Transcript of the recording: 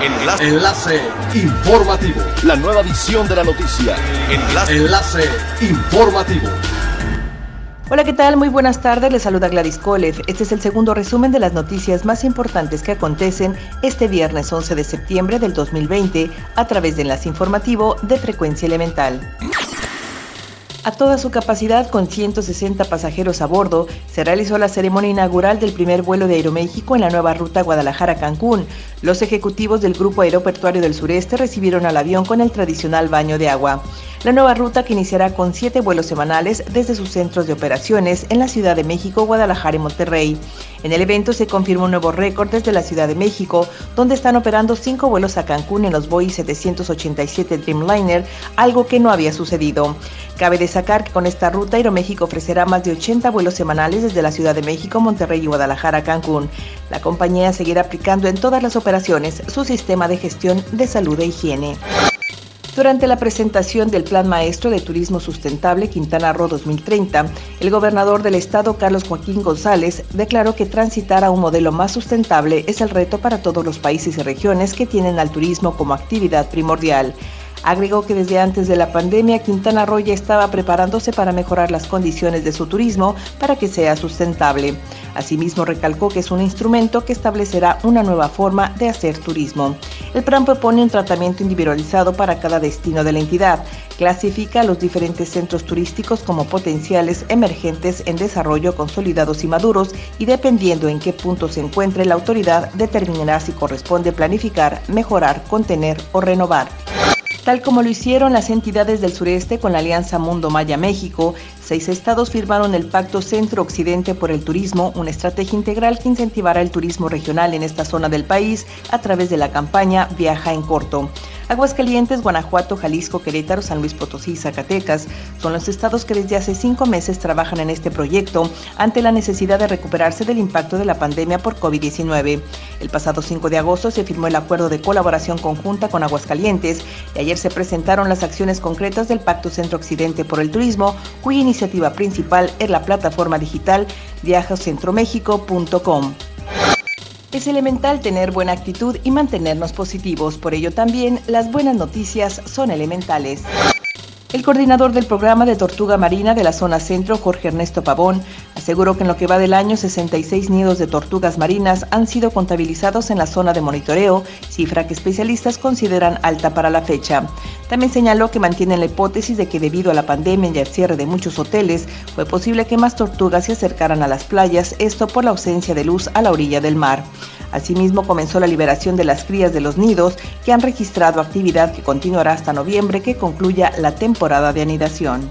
Enlace. Enlace informativo. La nueva edición de la noticia. Enlace. Enlace informativo. Hola, ¿qué tal? Muy buenas tardes. Les saluda Gladys Kolev. Este es el segundo resumen de las noticias más importantes que acontecen este viernes 11 de septiembre del 2020 a través de Enlace Informativo de Frecuencia Elemental. A toda su capacidad, con 160 pasajeros a bordo, se realizó la ceremonia inaugural del primer vuelo de Aeroméxico en la nueva ruta Guadalajara-Cancún. Los ejecutivos del Grupo Aeroportuario del Sureste recibieron al avión con el tradicional baño de agua. La nueva ruta que iniciará con siete vuelos semanales desde sus centros de operaciones en la Ciudad de México, Guadalajara y Monterrey. En el evento se confirmó un nuevo récord desde la Ciudad de México, donde están operando cinco vuelos a Cancún en los Boeing 787 Dreamliner, algo que no había sucedido. Cabe destacar que con esta ruta Aeroméxico ofrecerá más de 80 vuelos semanales desde la Ciudad de México, Monterrey y Guadalajara a Cancún. La compañía seguirá aplicando en todas las operaciones su sistema de gestión de salud e higiene. Durante la presentación del Plan Maestro de Turismo Sustentable Quintana Roo 2030, el gobernador del estado, Carlos Joaquín González, declaró que transitar a un modelo más sustentable es el reto para todos los países y regiones que tienen al turismo como actividad primordial. Agregó que desde antes de la pandemia Quintana Roo ya estaba preparándose para mejorar las condiciones de su turismo para que sea sustentable. Asimismo, recalcó que es un instrumento que establecerá una nueva forma de hacer turismo. El plan propone un tratamiento individualizado para cada destino de la entidad. Clasifica a los diferentes centros turísticos como potenciales emergentes en desarrollo, consolidados y maduros, y dependiendo en qué punto se encuentre, la autoridad determinará si corresponde planificar, mejorar, contener o renovar tal como lo hicieron las entidades del sureste con la Alianza Mundo Maya México, seis estados firmaron el Pacto Centro-Occidente por el Turismo, una estrategia integral que incentivará el turismo regional en esta zona del país a través de la campaña Viaja en Corto. Aguascalientes, Guanajuato, Jalisco, Querétaro, San Luis Potosí y Zacatecas son los estados que desde hace cinco meses trabajan en este proyecto ante la necesidad de recuperarse del impacto de la pandemia por COVID-19. El pasado 5 de agosto se firmó el acuerdo de colaboración conjunta con Aguascalientes y ayer se presentaron las acciones concretas del Pacto Centro Occidente por el Turismo, cuya iniciativa principal es la plataforma digital viajocentromexico.com. Es elemental tener buena actitud y mantenernos positivos, por ello también las buenas noticias son elementales. El coordinador del programa de tortuga marina de la zona centro, Jorge Ernesto Pavón, aseguró que en lo que va del año 66 nidos de tortugas marinas han sido contabilizados en la zona de monitoreo, cifra que especialistas consideran alta para la fecha. También señaló que mantienen la hipótesis de que debido a la pandemia y al cierre de muchos hoteles, fue posible que más tortugas se acercaran a las playas, esto por la ausencia de luz a la orilla del mar. Asimismo, comenzó la liberación de las crías de los nidos que han registrado actividad que continuará hasta noviembre que concluya la temporada de anidación.